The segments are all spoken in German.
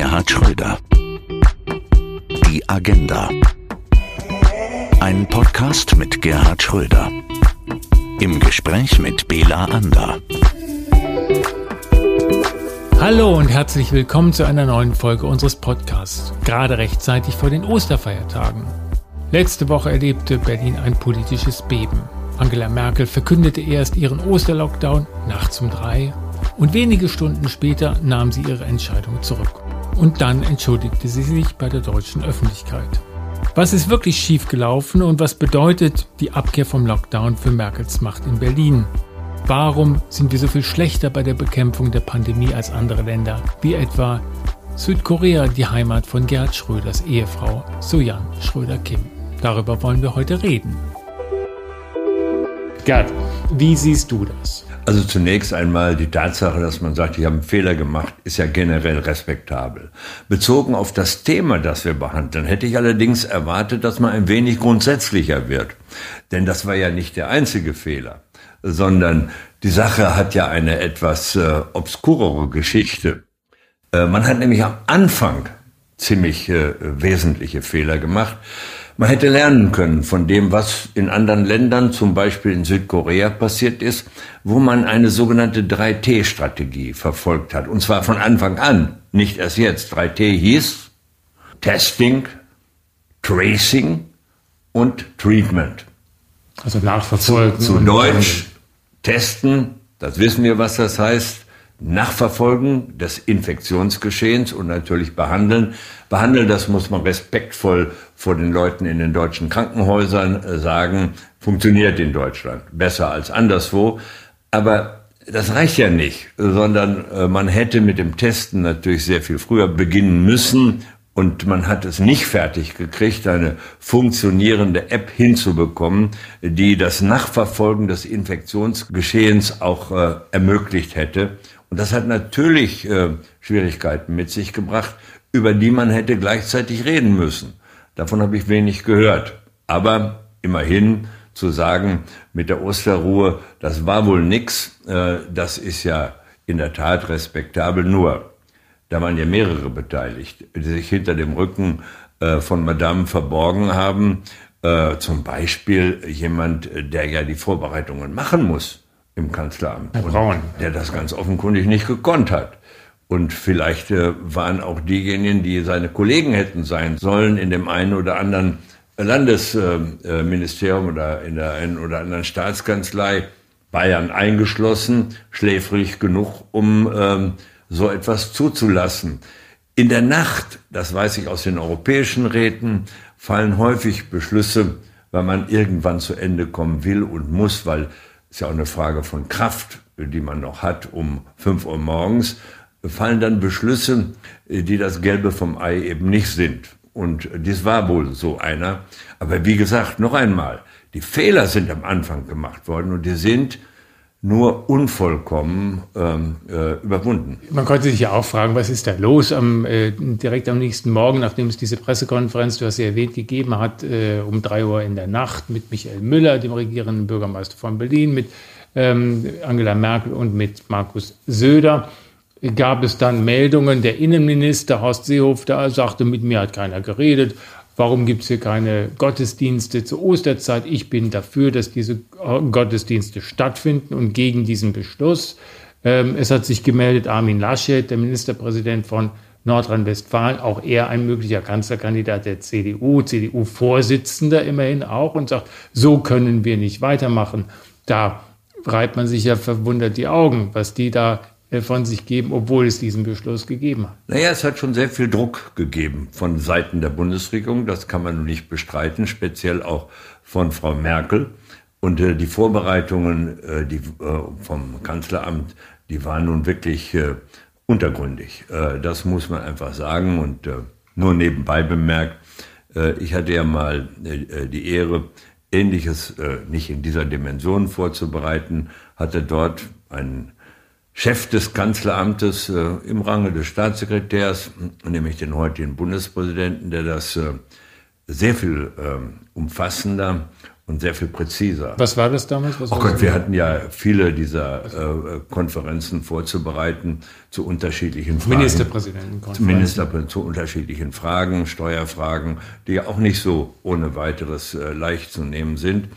Gerhard Schröder. Die Agenda. Ein Podcast mit Gerhard Schröder. Im Gespräch mit Bela Ander. Hallo und herzlich willkommen zu einer neuen Folge unseres Podcasts. Gerade rechtzeitig vor den Osterfeiertagen. Letzte Woche erlebte Berlin ein politisches Beben. Angela Merkel verkündete erst ihren Osterlockdown nachts um drei und wenige Stunden später nahm sie ihre Entscheidung zurück. Und dann entschuldigte sie sich bei der deutschen Öffentlichkeit. Was ist wirklich schiefgelaufen und was bedeutet die Abkehr vom Lockdown für Merkels Macht in Berlin? Warum sind wir so viel schlechter bei der Bekämpfung der Pandemie als andere Länder, wie etwa Südkorea, die Heimat von Gerhard Schröders Ehefrau Sojan Schröder-Kim? Darüber wollen wir heute reden. Gerd, wie siehst du das? Also zunächst einmal die Tatsache, dass man sagt, ich habe einen Fehler gemacht, ist ja generell respektabel. Bezogen auf das Thema, das wir behandeln, hätte ich allerdings erwartet, dass man ein wenig grundsätzlicher wird. Denn das war ja nicht der einzige Fehler, sondern die Sache hat ja eine etwas äh, obskurere Geschichte. Äh, man hat nämlich am Anfang ziemlich äh, wesentliche Fehler gemacht. Man hätte lernen können von dem, was in anderen Ländern, zum Beispiel in Südkorea passiert ist, wo man eine sogenannte 3T-Strategie verfolgt hat. Und zwar von Anfang an, nicht erst jetzt. 3T hieß Testing, Tracing und Treatment. Also nachverfolgen. Zu, zu Deutsch testen, das wissen wir, was das heißt. Nachverfolgen des Infektionsgeschehens und natürlich behandeln. Behandeln, das muss man respektvoll vor den Leuten in den deutschen Krankenhäusern äh, sagen, funktioniert in Deutschland besser als anderswo. Aber das reicht ja nicht, sondern äh, man hätte mit dem Testen natürlich sehr viel früher beginnen müssen und man hat es nicht fertig gekriegt, eine funktionierende App hinzubekommen, die das Nachverfolgen des Infektionsgeschehens auch äh, ermöglicht hätte. Und das hat natürlich äh, Schwierigkeiten mit sich gebracht, über die man hätte gleichzeitig reden müssen. Davon habe ich wenig gehört. Aber immerhin zu sagen, mit der Osterruhe, das war wohl nix, äh, das ist ja in der Tat respektabel. Nur, da waren ja mehrere beteiligt, die sich hinter dem Rücken äh, von Madame verborgen haben. Äh, zum Beispiel jemand, der ja die Vorbereitungen machen muss im Kanzleramt. Herr Braun. Der das ganz offenkundig nicht gekonnt hat. Und vielleicht äh, waren auch diejenigen, die seine Kollegen hätten sein sollen, in dem einen oder anderen Landesministerium äh, oder in der einen oder anderen Staatskanzlei, Bayern eingeschlossen, schläfrig genug, um ähm, so etwas zuzulassen. In der Nacht, das weiß ich aus den europäischen Räten, fallen häufig Beschlüsse, weil man irgendwann zu Ende kommen will und muss, weil ist ja auch eine Frage von Kraft, die man noch hat, um fünf Uhr morgens, fallen dann Beschlüsse, die das Gelbe vom Ei eben nicht sind. Und dies war wohl so einer. Aber wie gesagt, noch einmal, die Fehler sind am Anfang gemacht worden und die sind nur unvollkommen ähm, äh, überwunden. Man konnte sich ja auch fragen, was ist da los am, äh, direkt am nächsten Morgen, nachdem es diese Pressekonferenz, du hast sie erwähnt, gegeben hat, äh, um drei Uhr in der Nacht mit Michael Müller, dem regierenden Bürgermeister von Berlin, mit ähm, Angela Merkel und mit Markus Söder gab es dann Meldungen, der Innenminister Horst Seehofer sagte, mit mir hat keiner geredet, Warum gibt es hier keine Gottesdienste zur Osterzeit? Ich bin dafür, dass diese Gottesdienste stattfinden und gegen diesen Beschluss. Ähm, es hat sich gemeldet Armin Laschet, der Ministerpräsident von Nordrhein-Westfalen, auch er ein möglicher Kanzlerkandidat der CDU, CDU-Vorsitzender immerhin auch und sagt, so können wir nicht weitermachen. Da reibt man sich ja verwundert die Augen, was die da von sich geben, obwohl es diesen Beschluss gegeben hat. Naja, es hat schon sehr viel Druck gegeben von Seiten der Bundesregierung, das kann man nicht bestreiten, speziell auch von Frau Merkel. Und äh, die Vorbereitungen äh, die, äh, vom Kanzleramt, die waren nun wirklich äh, untergründig. Äh, das muss man einfach sagen. Und nur nebenbei bemerkt, ich hatte ja mal die Ehre, Ähnliches nicht in dieser Dimension vorzubereiten, hatte dort einen Chef des Kanzleramtes äh, im Range des Staatssekretärs, nämlich den heutigen Bundespräsidenten, der das äh, sehr viel äh, umfassender und sehr viel präziser. Was war das damals? Was oh Gott, wir hatten ja viele dieser äh, Konferenzen vorzubereiten zu unterschiedlichen Fragen. Ministerpräsidentenkonferenzen. Minister zu unterschiedlichen Fragen, Steuerfragen, die ja auch nicht so ohne weiteres äh, leicht zu nehmen sind.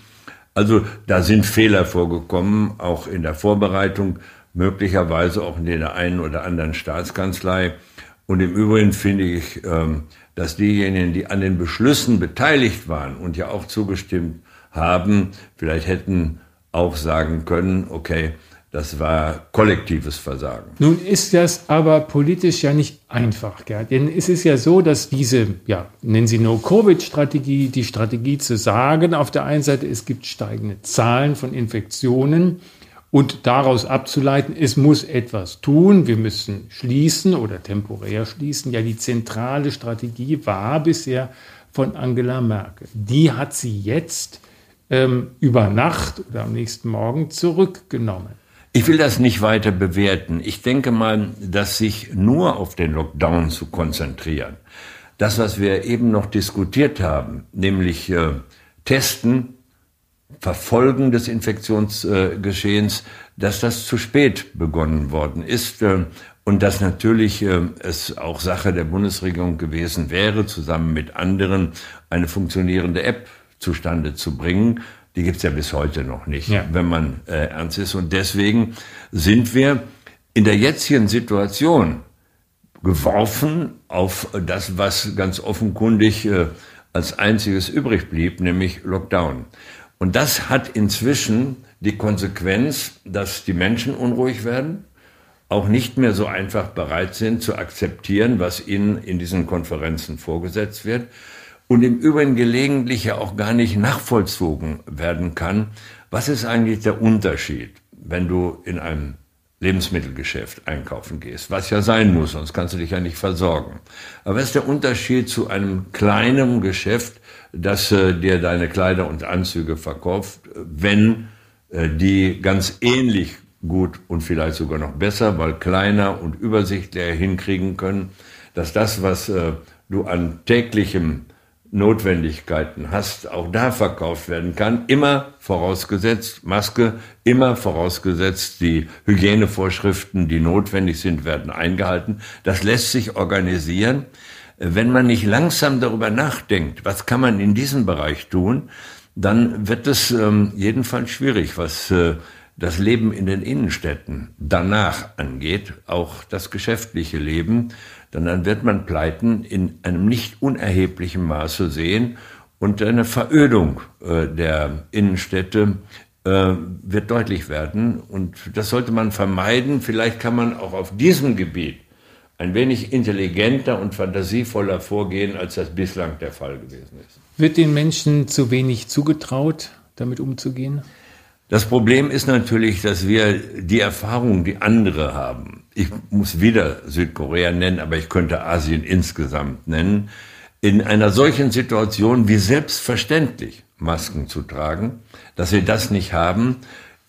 Also da sind Fehler vorgekommen, auch in der Vorbereitung, möglicherweise auch in der einen oder anderen Staatskanzlei. Und im Übrigen finde ich, ähm, dass diejenigen, die an den Beschlüssen beteiligt waren und ja auch zugestimmt haben, vielleicht hätten auch sagen können, okay, das war kollektives Versagen. Nun ist das aber politisch ja nicht einfach, Gerd. Denn es ist ja so, dass diese, ja, nennen Sie No-Covid-Strategie, die Strategie zu sagen, auf der einen Seite, es gibt steigende Zahlen von Infektionen und daraus abzuleiten, es muss etwas tun, wir müssen schließen oder temporär schließen. Ja, die zentrale Strategie war bisher von Angela Merkel. Die hat sie jetzt ähm, über Nacht oder am nächsten Morgen zurückgenommen. Ich will das nicht weiter bewerten. Ich denke mal, dass sich nur auf den Lockdown zu konzentrieren, das, was wir eben noch diskutiert haben, nämlich äh, Testen, Verfolgen des Infektionsgeschehens, dass das zu spät begonnen worden ist äh, und dass natürlich äh, es auch Sache der Bundesregierung gewesen wäre, zusammen mit anderen eine funktionierende App zustande zu bringen. Die gibt's ja bis heute noch nicht, ja. wenn man äh, ernst ist. Und deswegen sind wir in der jetzigen Situation geworfen auf das, was ganz offenkundig äh, als einziges übrig blieb, nämlich Lockdown. Und das hat inzwischen die Konsequenz, dass die Menschen unruhig werden, auch nicht mehr so einfach bereit sind zu akzeptieren, was ihnen in diesen Konferenzen vorgesetzt wird und im Übrigen gelegentlich ja auch gar nicht nachvollzogen werden kann, was ist eigentlich der Unterschied, wenn du in einem Lebensmittelgeschäft einkaufen gehst, was ja sein muss, sonst kannst du dich ja nicht versorgen. Aber was ist der Unterschied zu einem kleinen Geschäft, das äh, dir deine Kleider und Anzüge verkauft, wenn äh, die ganz ähnlich gut und vielleicht sogar noch besser, weil kleiner und übersichtlicher hinkriegen können, dass das, was äh, du an täglichem Notwendigkeiten hast, auch da verkauft werden kann. Immer vorausgesetzt Maske, immer vorausgesetzt die Hygienevorschriften, die notwendig sind, werden eingehalten. Das lässt sich organisieren. Wenn man nicht langsam darüber nachdenkt, was kann man in diesem Bereich tun, dann wird es ähm, jedenfalls schwierig, was äh, das Leben in den Innenstädten danach angeht, auch das geschäftliche Leben denn dann wird man Pleiten in einem nicht unerheblichen Maße sehen und eine Verödung äh, der Innenstädte äh, wird deutlich werden. Und das sollte man vermeiden. Vielleicht kann man auch auf diesem Gebiet ein wenig intelligenter und fantasievoller vorgehen, als das bislang der Fall gewesen ist. Wird den Menschen zu wenig zugetraut, damit umzugehen? Das Problem ist natürlich, dass wir die Erfahrung, die andere haben, ich muss wieder Südkorea nennen, aber ich könnte Asien insgesamt nennen, in einer solchen Situation wie selbstverständlich Masken zu tragen, dass wir das nicht haben.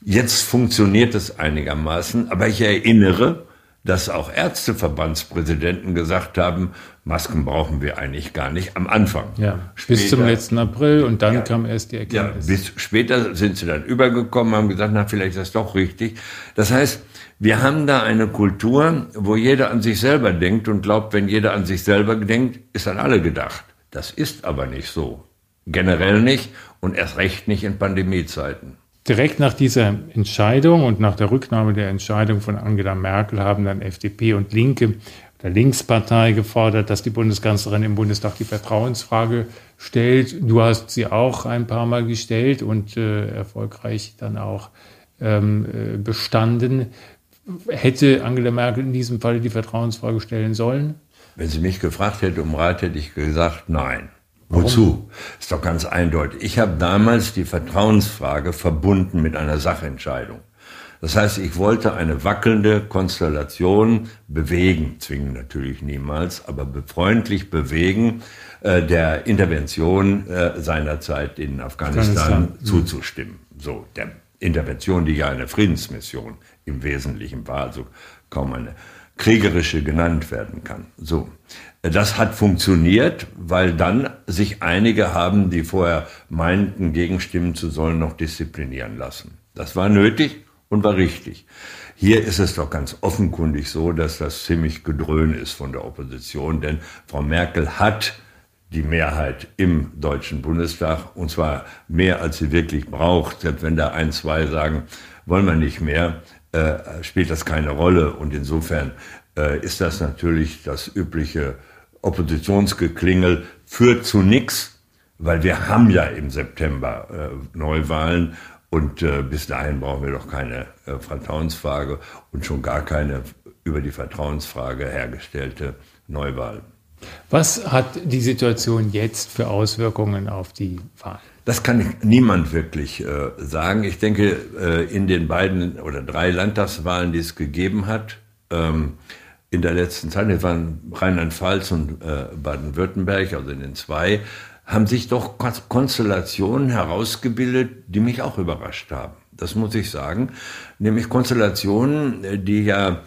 Jetzt funktioniert es einigermaßen, aber ich erinnere, dass auch Ärzteverbandspräsidenten gesagt haben, Masken brauchen wir eigentlich gar nicht am Anfang. Ja, später, bis zum letzten April und dann ja, kam erst die Erkenntnis. Ja, bis später sind sie dann übergekommen, haben gesagt, na, vielleicht ist das doch richtig. Das heißt, wir haben da eine Kultur, wo jeder an sich selber denkt und glaubt, wenn jeder an sich selber denkt, ist an alle gedacht. Das ist aber nicht so. Generell nicht und erst recht nicht in Pandemiezeiten. Direkt nach dieser Entscheidung und nach der Rücknahme der Entscheidung von Angela Merkel haben dann FDP und Linke der Linkspartei gefordert, dass die Bundeskanzlerin im Bundestag die Vertrauensfrage stellt. Du hast sie auch ein paar Mal gestellt und äh, erfolgreich dann auch ähm, äh, bestanden. Hätte Angela Merkel in diesem Fall die Vertrauensfrage stellen sollen? Wenn sie mich gefragt hätte um Rat, hätte ich gesagt, nein. Wozu? Ist doch ganz eindeutig. Ich habe damals die Vertrauensfrage verbunden mit einer Sachentscheidung. Das heißt, ich wollte eine wackelnde Konstellation bewegen, zwingen natürlich niemals, aber befreundlich bewegen, äh, der Intervention äh, seinerzeit in Afghanistan, Afghanistan. zuzustimmen. So, der Intervention, die ja eine Friedensmission im Wesentlichen war, also kaum eine kriegerische genannt werden kann. So. Das hat funktioniert, weil dann sich einige haben, die vorher meinten, gegenstimmen zu sollen, noch disziplinieren lassen. Das war nötig und war richtig. Hier ist es doch ganz offenkundig so, dass das ziemlich gedröhn ist von der Opposition, denn Frau Merkel hat die Mehrheit im Deutschen Bundestag, und zwar mehr, als sie wirklich braucht. Selbst wenn da ein, zwei sagen, wollen wir nicht mehr, äh, spielt das keine Rolle. Und insofern äh, ist das natürlich das übliche Oppositionsgeklingel führt zu nichts, weil wir haben ja im September äh, Neuwahlen und äh, bis dahin brauchen wir doch keine äh, Vertrauensfrage und schon gar keine über die Vertrauensfrage hergestellte Neuwahl. Was hat die Situation jetzt für Auswirkungen auf die Wahl? Das kann niemand wirklich äh, sagen. Ich denke, äh, in den beiden oder drei Landtagswahlen, die es gegeben hat, ähm, in der letzten Zeit, das waren Rheinland-Pfalz und äh, Baden-Württemberg, also in den zwei, haben sich doch Konstellationen herausgebildet, die mich auch überrascht haben. Das muss ich sagen. Nämlich Konstellationen, äh, die ja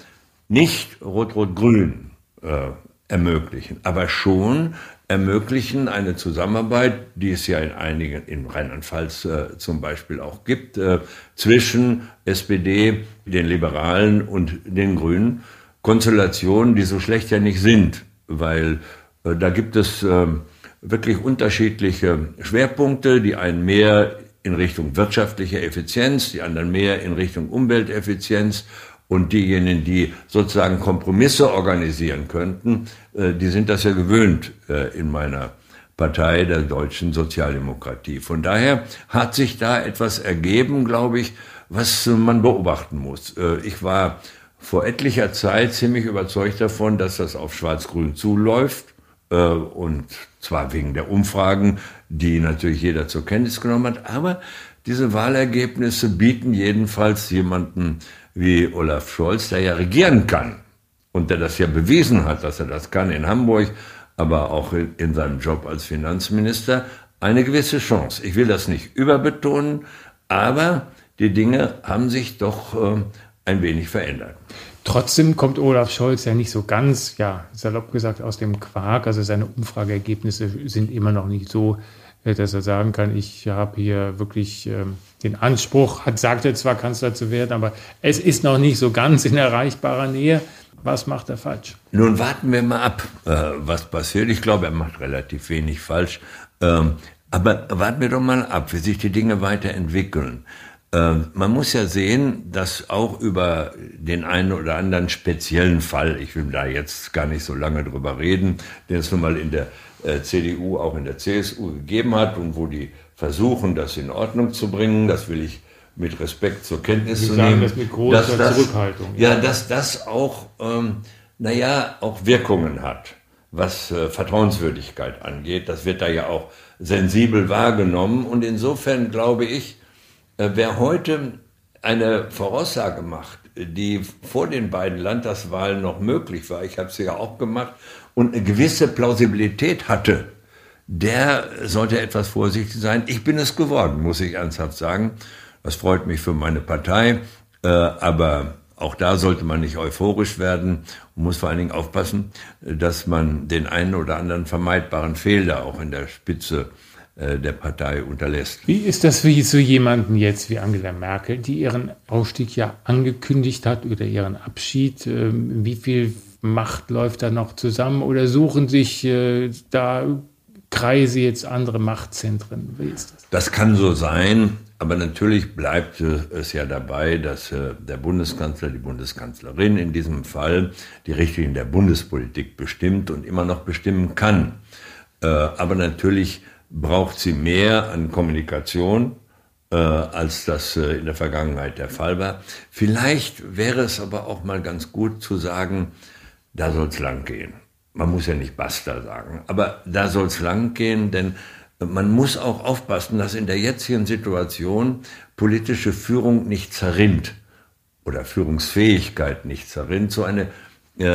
nicht Rot-Rot-Grün äh, ermöglichen, aber schon ermöglichen eine Zusammenarbeit, die es ja in einigen, in Rheinland-Pfalz äh, zum Beispiel auch gibt, äh, zwischen SPD, den Liberalen und den Grünen. Konstellationen, die so schlecht ja nicht sind, weil äh, da gibt es äh, wirklich unterschiedliche Schwerpunkte, die einen mehr in Richtung wirtschaftlicher Effizienz, die anderen mehr in Richtung Umwelteffizienz und diejenigen, die sozusagen Kompromisse organisieren könnten, äh, die sind das ja gewöhnt äh, in meiner Partei der deutschen Sozialdemokratie. Von daher hat sich da etwas ergeben, glaube ich, was man beobachten muss. Äh, ich war vor etlicher Zeit ziemlich überzeugt davon, dass das auf Schwarz-Grün zuläuft. Äh, und zwar wegen der Umfragen, die natürlich jeder zur Kenntnis genommen hat. Aber diese Wahlergebnisse bieten jedenfalls jemanden wie Olaf Scholz, der ja regieren kann und der das ja bewiesen hat, dass er das kann in Hamburg, aber auch in seinem Job als Finanzminister, eine gewisse Chance. Ich will das nicht überbetonen, aber die Dinge haben sich doch äh, ein wenig verändert. Trotzdem kommt Olaf Scholz ja nicht so ganz, ja, salopp gesagt, aus dem Quark. Also seine Umfrageergebnisse sind immer noch nicht so, dass er sagen kann, ich habe hier wirklich ähm, den Anspruch, hat, sagt er zwar Kanzler zu werden, aber es ist noch nicht so ganz in erreichbarer Nähe. Was macht er falsch? Nun warten wir mal ab, äh, was passiert. Ich glaube, er macht relativ wenig falsch. Ähm, aber warten wir doch mal ab, wie sich die Dinge weiterentwickeln. Ähm, man muss ja sehen, dass auch über den einen oder anderen speziellen Fall, ich will da jetzt gar nicht so lange drüber reden, den es nun mal in der äh, CDU, auch in der CSU gegeben hat und wo die versuchen, das in Ordnung zu bringen, das will ich mit Respekt zur Kenntnis Sie zu sagen nehmen. Das mit großer dass Zurückhaltung. Ja, ja, dass das auch, ähm, naja, auch Wirkungen hat, was äh, Vertrauenswürdigkeit angeht. Das wird da ja auch sensibel wahrgenommen und insofern glaube ich, äh, wer heute eine Voraussage macht, die vor den beiden Landtagswahlen noch möglich war, ich habe sie ja auch gemacht, und eine gewisse Plausibilität hatte, der sollte etwas vorsichtig sein. Ich bin es geworden, muss ich ernsthaft sagen. Das freut mich für meine Partei, äh, aber auch da sollte man nicht euphorisch werden und muss vor allen Dingen aufpassen, dass man den einen oder anderen vermeidbaren Fehler auch in der Spitze äh, der Partei unterlässt. Wie ist das für so jemanden jetzt wie Angela Merkel, die ihren Ausstieg ja angekündigt hat oder ihren Abschied? Ähm, wie viel Macht läuft da noch zusammen oder suchen sich äh, da Kreise jetzt andere Machtzentren? Wie ist das? Das kann so sein, aber natürlich bleibt es ja dabei, dass äh, der Bundeskanzler, die Bundeskanzlerin in diesem Fall die Richtlinien der Bundespolitik bestimmt und immer noch bestimmen kann. aber natürlich braucht sie mehr an Kommunikation, äh, als das äh, in der Vergangenheit der Fall war. Vielleicht wäre es aber auch mal ganz gut zu sagen, da soll es lang gehen. Man muss ja nicht basta sagen, aber da soll es lang gehen, denn man muss auch aufpassen, dass in der jetzigen Situation politische Führung nicht zerrinnt oder Führungsfähigkeit nicht zerrinnt. So eine äh,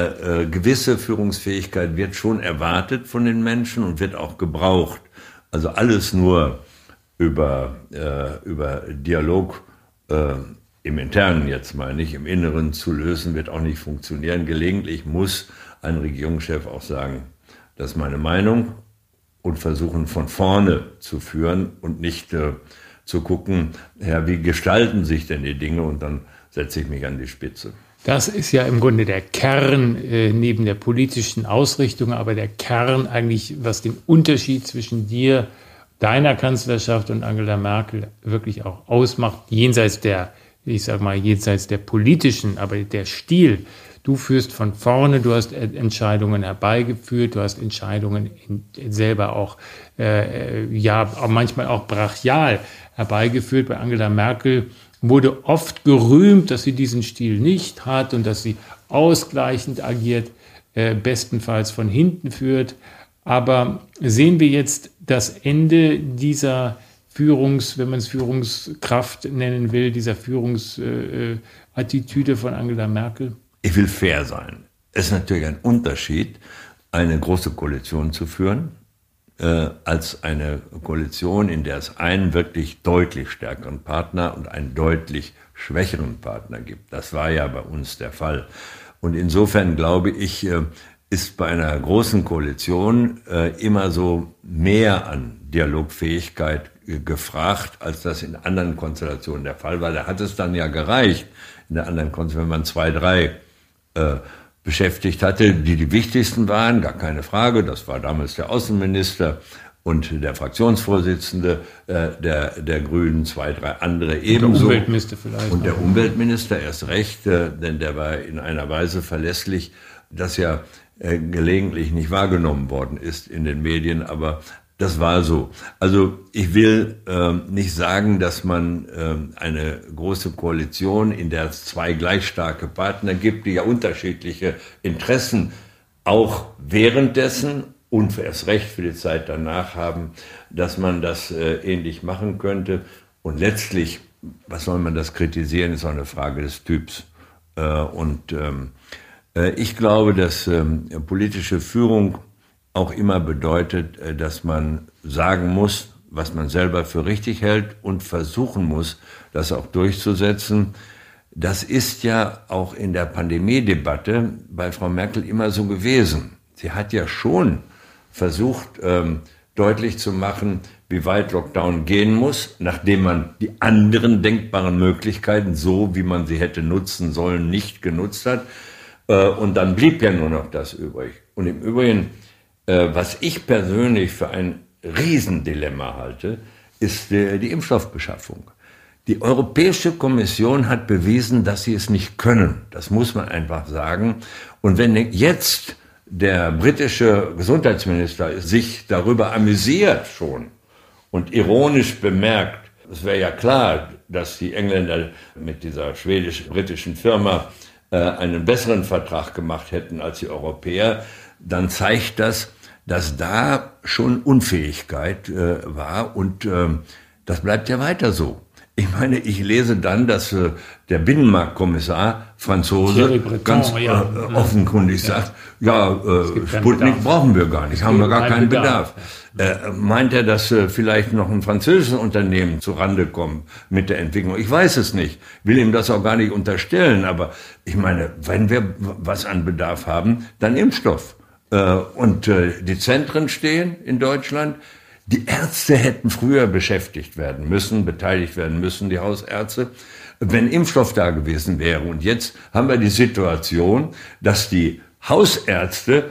äh, gewisse Führungsfähigkeit wird schon erwartet von den Menschen und wird auch gebraucht. Also alles nur über, äh, über Dialog äh, im Internen jetzt mal nicht, im Inneren zu lösen, wird auch nicht funktionieren. Gelegentlich muss ein Regierungschef auch sagen, das ist meine Meinung und versuchen von vorne zu führen und nicht äh, zu gucken, ja, wie gestalten sich denn die Dinge und dann setze ich mich an die Spitze. Das ist ja im Grunde der Kern äh, neben der politischen Ausrichtung, aber der Kern eigentlich, was den Unterschied zwischen dir, deiner Kanzlerschaft und Angela Merkel wirklich auch ausmacht, jenseits der, ich sag mal, jenseits der politischen, aber der Stil. Du führst von vorne, du hast Entscheidungen herbeigeführt, du hast Entscheidungen selber auch, äh, ja, auch manchmal auch brachial herbeigeführt. Bei Angela Merkel wurde oft gerühmt, dass sie diesen Stil nicht hat und dass sie ausgleichend agiert, äh, bestenfalls von hinten führt. Aber sehen wir jetzt das Ende dieser Führungs, wenn man es Führungskraft nennen will, dieser Führungsattitüde von Angela Merkel? Ich will fair sein. Es ist natürlich ein Unterschied, eine große Koalition zu führen äh, als eine Koalition, in der es einen wirklich deutlich stärkeren Partner und einen deutlich schwächeren Partner gibt. Das war ja bei uns der Fall. Und insofern glaube ich, äh, ist bei einer großen Koalition äh, immer so mehr an Dialogfähigkeit äh, gefragt, als das in anderen Konstellationen der Fall war. Da hat es dann ja gereicht, in der anderen Konstellation, wenn man zwei, drei äh, beschäftigt hatte, die die wichtigsten waren, gar keine Frage. Das war damals der Außenminister und der Fraktionsvorsitzende äh, der, der Grünen, zwei, drei andere ebenso. Und der Umweltminister vielleicht. Und der Umweltminister erst recht, äh, denn der war in einer Weise verlässlich, dass ja äh, gelegentlich nicht wahrgenommen worden ist in den Medien, aber das war so. Also ich will äh, nicht sagen, dass man äh, eine große Koalition, in der es zwei gleich starke Partner gibt, die ja unterschiedliche Interessen auch währenddessen und erst recht für die Zeit danach haben, dass man das äh, ähnlich machen könnte. Und letztlich, was soll man das kritisieren, ist auch eine Frage des Typs. Äh, und ähm, äh, ich glaube, dass ähm, politische Führung auch immer bedeutet, äh, dass man sagen muss, was man selber für richtig hält und versuchen muss, das auch durchzusetzen. Das ist ja auch in der Pandemiedebatte bei Frau Merkel immer so gewesen. Sie hat ja schon versucht, ähm, deutlich zu machen, wie weit Lockdown gehen muss, nachdem man die anderen denkbaren Möglichkeiten, so wie man sie hätte nutzen sollen, nicht genutzt hat. Äh, und dann blieb ja nur noch das übrig. Und im Übrigen äh, was ich persönlich für ein Riesendilemma halte, ist die Impfstoffbeschaffung. Die Europäische Kommission hat bewiesen, dass sie es nicht können. Das muss man einfach sagen. Und wenn jetzt der britische Gesundheitsminister sich darüber amüsiert schon und ironisch bemerkt, es wäre ja klar, dass die Engländer mit dieser schwedisch-britischen Firma äh, einen besseren Vertrag gemacht hätten als die Europäer, dann zeigt das, dass da schon Unfähigkeit äh, war und äh, das bleibt ja weiter so. Ich meine, ich lese dann, dass äh, der Binnenmarktkommissar Franzose ganz äh, ja. offenkundig ja. sagt, ja, äh, Sputnik brauchen wir gar nicht, haben wir gar keinen Bedarf. Bedarf. Äh, meint er, dass äh, vielleicht noch ein französisches Unternehmen zu Rande kommt mit der Entwicklung? Ich weiß es nicht, will ihm das auch gar nicht unterstellen, aber ich meine, wenn wir was an Bedarf haben, dann Impfstoff. Äh, und äh, die Zentren stehen in Deutschland. Die Ärzte hätten früher beschäftigt werden müssen, beteiligt werden müssen, die Hausärzte, wenn Impfstoff da gewesen wäre. Und jetzt haben wir die Situation, dass die Hausärzte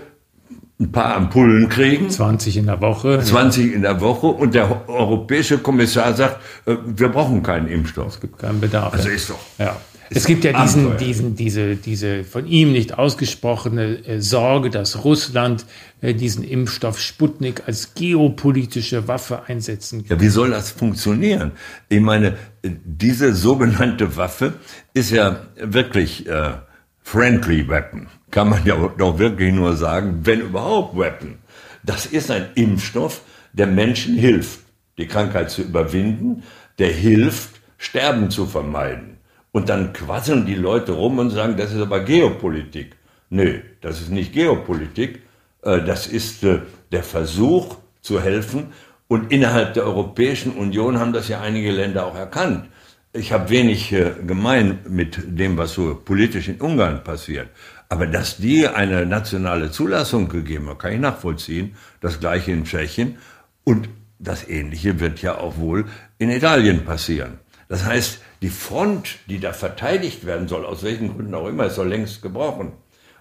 ein paar Ampullen kriegen. 20 in der Woche. 20 in der Woche. Und der europäische Kommissar sagt, äh, wir brauchen keinen Impfstoff. Es gibt keinen Bedarf. Also ist doch. Ja. Es gibt ja diesen, diesen, diese, diese von ihm nicht ausgesprochene äh, Sorge, dass Russland äh, diesen Impfstoff Sputnik als geopolitische Waffe einsetzen kann. Ja, wie soll das funktionieren? Ich meine, diese sogenannte Waffe ist ja wirklich äh, friendly weapon. Kann man ja doch wirklich nur sagen, wenn überhaupt weapon. Das ist ein Impfstoff, der Menschen hilft, die Krankheit zu überwinden, der hilft, Sterben zu vermeiden. Und dann quasseln die Leute rum und sagen, das ist aber Geopolitik. Nö, das ist nicht Geopolitik. Äh, das ist äh, der Versuch zu helfen. Und innerhalb der Europäischen Union haben das ja einige Länder auch erkannt. ich habe wenig äh, gemein mit dem, was so politisch in Ungarn passiert. Aber dass die eine nationale Zulassung gegeben haben, kann ich nachvollziehen. Das gleiche in Tschechien. Und das Ähnliche wird ja auch wohl in Italien passieren. Das heißt, die Front, die da verteidigt werden soll, aus welchen Gründen auch immer, ist doch längst gebrochen.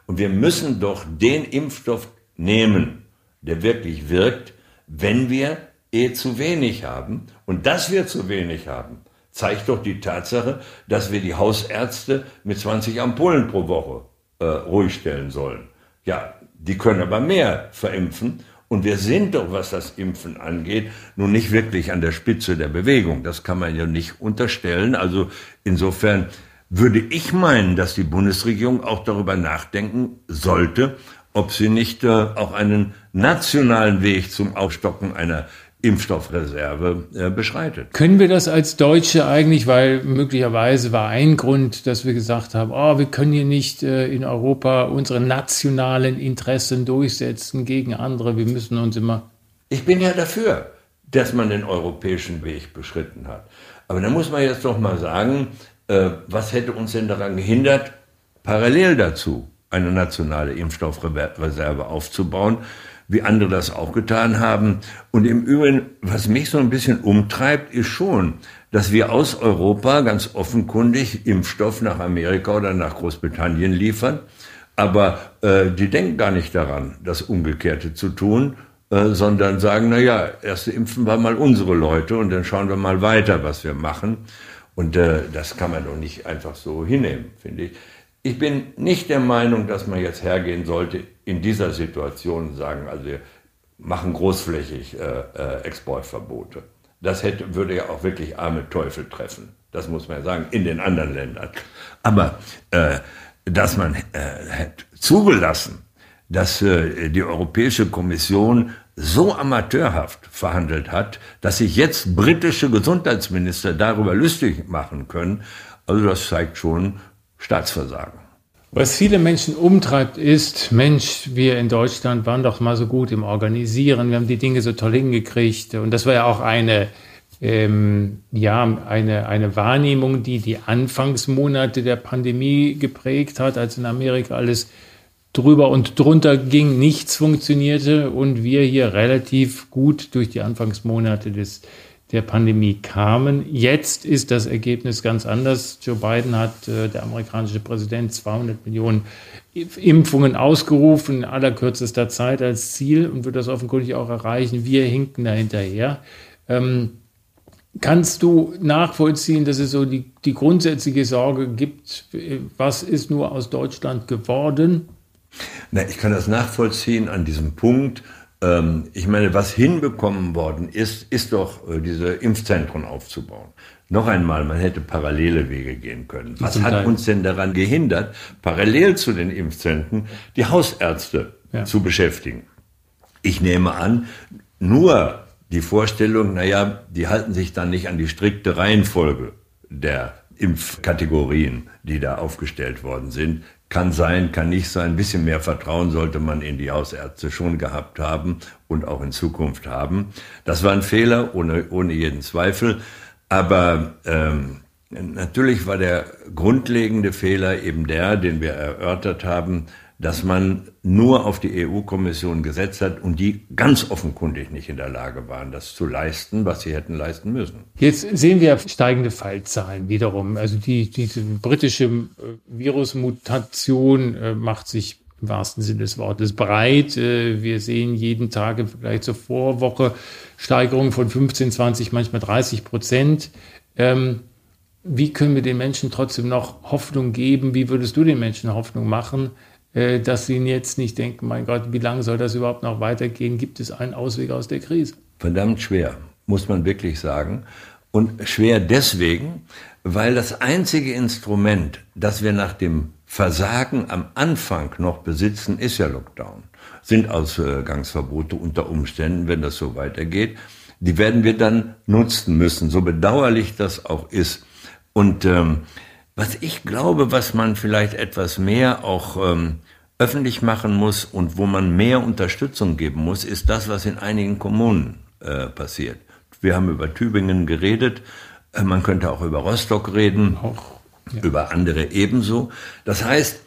Und wir müssen doch den Impfstoff nehmen, der wirklich wirkt, wenn wir eh zu wenig haben. Und dass wir zu wenig haben, zeigt doch die Tatsache, dass wir die Hausärzte mit 20 Ampullen pro Woche äh, ruhig stellen sollen. Ja, die können aber mehr verimpfen. Und wir sind doch, was das Impfen angeht, nun nicht wirklich an der Spitze der Bewegung. Das kann man ja nicht unterstellen. Also insofern würde ich meinen, dass die Bundesregierung auch darüber nachdenken sollte, ob sie nicht äh, auch einen nationalen Weg zum Aufstocken einer Impfstoffreserve äh, beschreitet. Können wir das als Deutsche eigentlich, weil möglicherweise war ein Grund, dass wir gesagt haben, oh, wir können hier nicht äh, in Europa unsere nationalen Interessen durchsetzen gegen andere, wir müssen uns immer. Ich bin ja dafür, dass man den europäischen Weg beschritten hat. Aber da muss man jetzt doch mal sagen, äh, was hätte uns denn daran gehindert, parallel dazu eine nationale Impfstoffreserve aufzubauen? Wie andere das auch getan haben. Und im Übrigen, was mich so ein bisschen umtreibt, ist schon, dass wir aus Europa ganz offenkundig Impfstoff nach Amerika oder nach Großbritannien liefern. Aber äh, die denken gar nicht daran, das Umgekehrte zu tun, äh, sondern sagen, na ja, erst impfen wir mal unsere Leute und dann schauen wir mal weiter, was wir machen. Und äh, das kann man doch nicht einfach so hinnehmen, finde ich. Ich bin nicht der Meinung, dass man jetzt hergehen sollte in dieser Situation und sagen, also wir machen großflächig äh, äh, Exportverbote. Das hätte, würde ja auch wirklich arme Teufel treffen. Das muss man ja sagen, in den anderen Ländern. Aber äh, dass man äh, zugelassen, dass äh, die Europäische Kommission so amateurhaft verhandelt hat, dass sich jetzt britische Gesundheitsminister darüber lustig machen können, also das zeigt schon, Staatsversagen. Was viele Menschen umtreibt, ist, Mensch, wir in Deutschland waren doch mal so gut im Organisieren, wir haben die Dinge so toll hingekriegt. Und das war ja auch eine, ähm, ja, eine, eine Wahrnehmung, die die Anfangsmonate der Pandemie geprägt hat, als in Amerika alles drüber und drunter ging, nichts funktionierte und wir hier relativ gut durch die Anfangsmonate des der Pandemie kamen. Jetzt ist das Ergebnis ganz anders. Joe Biden hat, äh, der amerikanische Präsident, 200 Millionen Impfungen ausgerufen in allerkürzester Zeit als Ziel und wird das offenkundig auch erreichen. Wir hinken da hinterher. Ähm, kannst du nachvollziehen, dass es so die, die grundsätzliche Sorge gibt, was ist nur aus Deutschland geworden? Na, ich kann das nachvollziehen an diesem Punkt, ähm, ich meine, was hinbekommen worden ist, ist doch äh, diese Impfzentren aufzubauen. Noch einmal, man hätte parallele Wege gehen können. Was hat uns denn daran gehindert, parallel zu den Impfzentren die Hausärzte ja. zu beschäftigen? Ich nehme an, nur die Vorstellung, naja, die halten sich dann nicht an die strikte Reihenfolge der Impfkategorien, die da aufgestellt worden sind, kann sein, kann nicht sein. Ein bisschen mehr Vertrauen sollte man in die Hausärzte schon gehabt haben und auch in Zukunft haben. Das war ein Fehler, ohne, ohne jeden Zweifel. Aber ähm, natürlich war der grundlegende Fehler eben der, den wir erörtert haben, dass man nur auf die EU-Kommission gesetzt hat und die ganz offenkundig nicht in der Lage waren, das zu leisten, was sie hätten leisten müssen. Jetzt sehen wir steigende Fallzahlen wiederum. Also die, diese britische äh, Virusmutation äh, macht sich im wahrsten Sinne des Wortes breit. Äh, wir sehen jeden Tag im Vergleich zur Vorwoche Steigerungen von 15, 20, manchmal 30 Prozent. Ähm, wie können wir den Menschen trotzdem noch Hoffnung geben? Wie würdest du den Menschen Hoffnung machen? Äh, dass sie jetzt nicht denken, mein Gott, wie lange soll das überhaupt noch weitergehen? Gibt es einen Ausweg aus der Krise? Verdammt schwer, muss man wirklich sagen. Und schwer deswegen, weil das einzige Instrument, das wir nach dem Versagen am Anfang noch besitzen, ist ja Lockdown. Sind Ausgangsverbote unter Umständen, wenn das so weitergeht. Die werden wir dann nutzen müssen, so bedauerlich das auch ist. Und ähm, was ich glaube, was man vielleicht etwas mehr auch ähm, öffentlich machen muss und wo man mehr Unterstützung geben muss, ist das, was in einigen Kommunen äh, passiert. Wir haben über Tübingen geredet. Äh, man könnte auch über Rostock reden, auch, ja. über andere ebenso. Das heißt,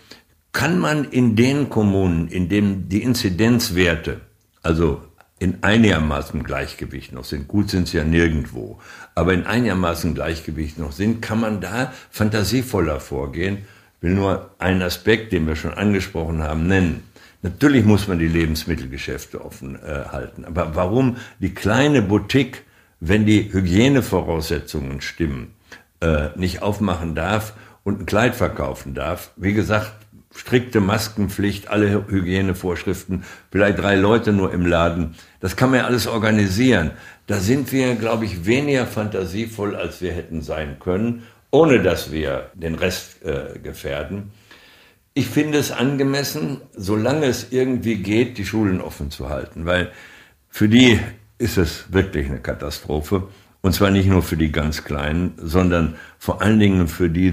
kann man in den Kommunen, in denen die Inzidenzwerte, also in einigermaßen Gleichgewicht noch sind, gut sind sie ja nirgendwo, aber in einigermaßen Gleichgewicht noch sind, kann man da fantasievoller vorgehen. Ich will nur einen Aspekt, den wir schon angesprochen haben, nennen. Natürlich muss man die Lebensmittelgeschäfte offen äh, halten, aber warum die kleine Boutique, wenn die Hygienevoraussetzungen stimmen, äh, nicht aufmachen darf und ein Kleid verkaufen darf? Wie gesagt, strikte Maskenpflicht, alle Hygienevorschriften, vielleicht drei Leute nur im Laden. Das kann man ja alles organisieren. Da sind wir, glaube ich, weniger fantasievoll, als wir hätten sein können, ohne dass wir den Rest äh, gefährden. Ich finde es angemessen, solange es irgendwie geht, die Schulen offen zu halten, weil für die ist es wirklich eine Katastrophe. Und zwar nicht nur für die ganz Kleinen, sondern vor allen Dingen für die,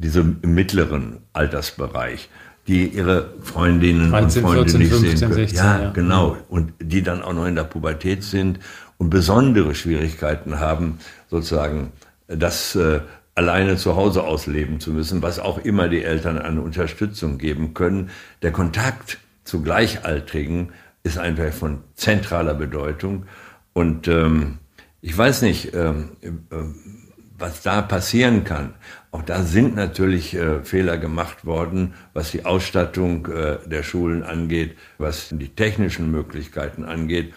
du diesem mittleren Altersbereich, die ihre Freundinnen 13, und Freunde 14, nicht 15, sehen können. 16, ja, ja, genau. Und die dann auch noch in der Pubertät sind und besondere Schwierigkeiten haben, sozusagen das äh, alleine zu Hause ausleben zu müssen, was auch immer die Eltern an Unterstützung geben können. Der Kontakt zu Gleichaltrigen ist einfach von zentraler Bedeutung. Und ähm, ich weiß nicht, ähm, äh, was da passieren kann. Auch da sind natürlich äh, Fehler gemacht worden, was die Ausstattung äh, der Schulen angeht, was die technischen Möglichkeiten angeht.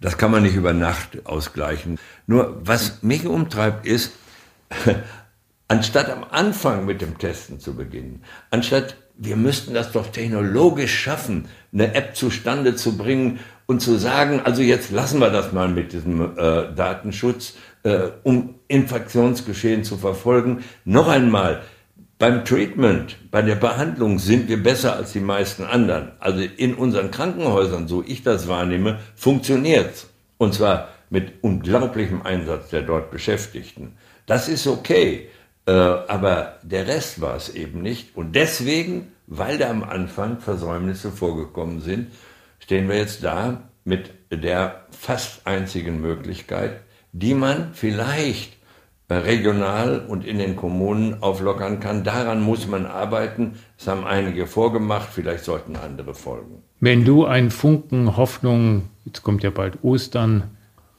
Das kann man nicht über Nacht ausgleichen. Nur was mich umtreibt ist, anstatt am Anfang mit dem Testen zu beginnen, anstatt wir müssten das doch technologisch schaffen, eine App zustande zu bringen und zu sagen, also jetzt lassen wir das mal mit diesem äh, Datenschutz, äh, um Infektionsgeschehen zu verfolgen. Noch einmal, beim Treatment, bei der Behandlung sind wir besser als die meisten anderen. Also in unseren Krankenhäusern, so ich das wahrnehme, funktioniert's. Und zwar mit unglaublichem Einsatz der dort Beschäftigten. Das ist okay. Äh, aber der Rest war es eben nicht. Und deswegen, weil da am Anfang Versäumnisse vorgekommen sind, stehen wir jetzt da mit der fast einzigen Möglichkeit, die man vielleicht regional und in den Kommunen auflockern kann. Daran muss man arbeiten. Das haben einige vorgemacht, vielleicht sollten andere folgen. Wenn du einen Funken Hoffnung, jetzt kommt ja bald Ostern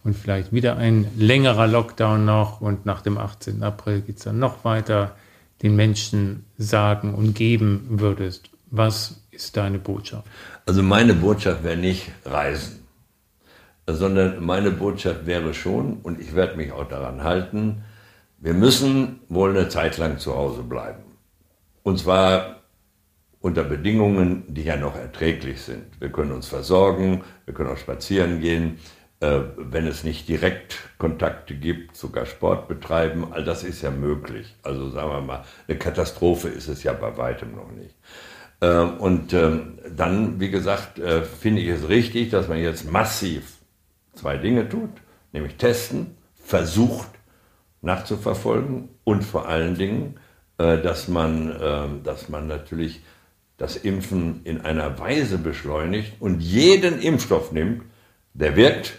und vielleicht wieder ein längerer Lockdown noch und nach dem 18. April geht es dann noch weiter, den Menschen sagen und geben würdest, was ist deine Botschaft? Also meine Botschaft wäre nicht reisen sondern meine Botschaft wäre schon, und ich werde mich auch daran halten, wir müssen wohl eine Zeit lang zu Hause bleiben. Und zwar unter Bedingungen, die ja noch erträglich sind. Wir können uns versorgen, wir können auch spazieren gehen, äh, wenn es nicht direkt Kontakte gibt, sogar Sport betreiben, all das ist ja möglich. Also sagen wir mal, eine Katastrophe ist es ja bei weitem noch nicht. Äh, und ähm, dann, wie gesagt, äh, finde ich es richtig, dass man jetzt massiv zwei Dinge tut, nämlich testen, versucht nachzuverfolgen und vor allen Dingen, äh, dass, man, äh, dass man natürlich das Impfen in einer Weise beschleunigt und jeden Impfstoff nimmt, der wirkt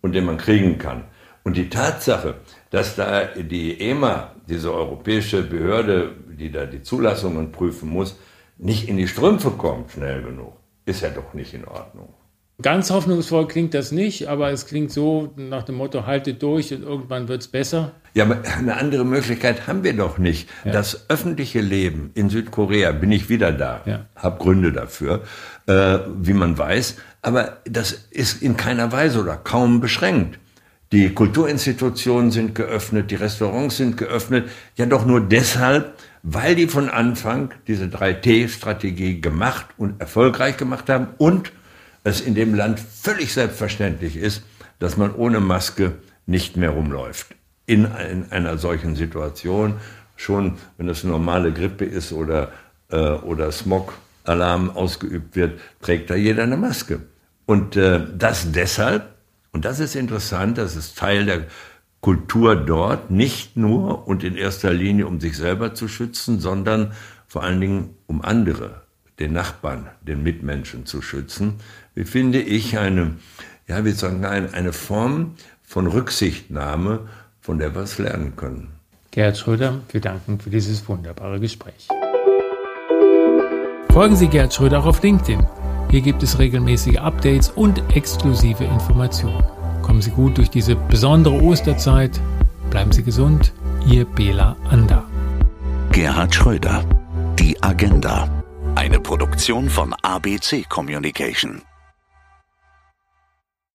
und den man kriegen kann. Und die Tatsache, dass da die EMA, diese europäische Behörde, die da die Zulassungen prüfen muss, nicht in die Strümpfe kommt schnell genug, ist ja doch nicht in Ordnung. Ganz hoffnungsvoll klingt das nicht, aber es klingt so nach dem Motto, haltet durch und irgendwann wird es besser. Ja, aber eine andere Möglichkeit haben wir doch nicht. Ja. Das öffentliche Leben in Südkorea, bin ich wieder da, ja. habe Gründe dafür, äh, wie man weiß, aber das ist in keiner Weise oder kaum beschränkt. Die Kulturinstitutionen sind geöffnet, die Restaurants sind geöffnet, ja doch nur deshalb, weil die von Anfang diese 3T-Strategie gemacht und erfolgreich gemacht haben und es in dem Land völlig selbstverständlich ist, dass man ohne Maske nicht mehr rumläuft. In, in einer solchen Situation, schon wenn es normale Grippe ist oder, äh, oder Smog-Alarm ausgeübt wird, trägt da jeder eine Maske. Und äh, das deshalb, und das ist interessant, das ist Teil der Kultur dort, nicht nur und in erster Linie, um sich selber zu schützen, sondern vor allen Dingen, um andere, den Nachbarn, den Mitmenschen zu schützen wie finde ich, eine, ja, wie sagen, eine, eine Form von Rücksichtnahme, von der wir es lernen können. Gerhard Schröder, wir danken für dieses wunderbare Gespräch. Folgen Sie Gerhard Schröder auch auf LinkedIn. Hier gibt es regelmäßige Updates und exklusive Informationen. Kommen Sie gut durch diese besondere Osterzeit. Bleiben Sie gesund. Ihr Bela Ander. Gerhard Schröder. Die Agenda. Eine Produktion von ABC Communication.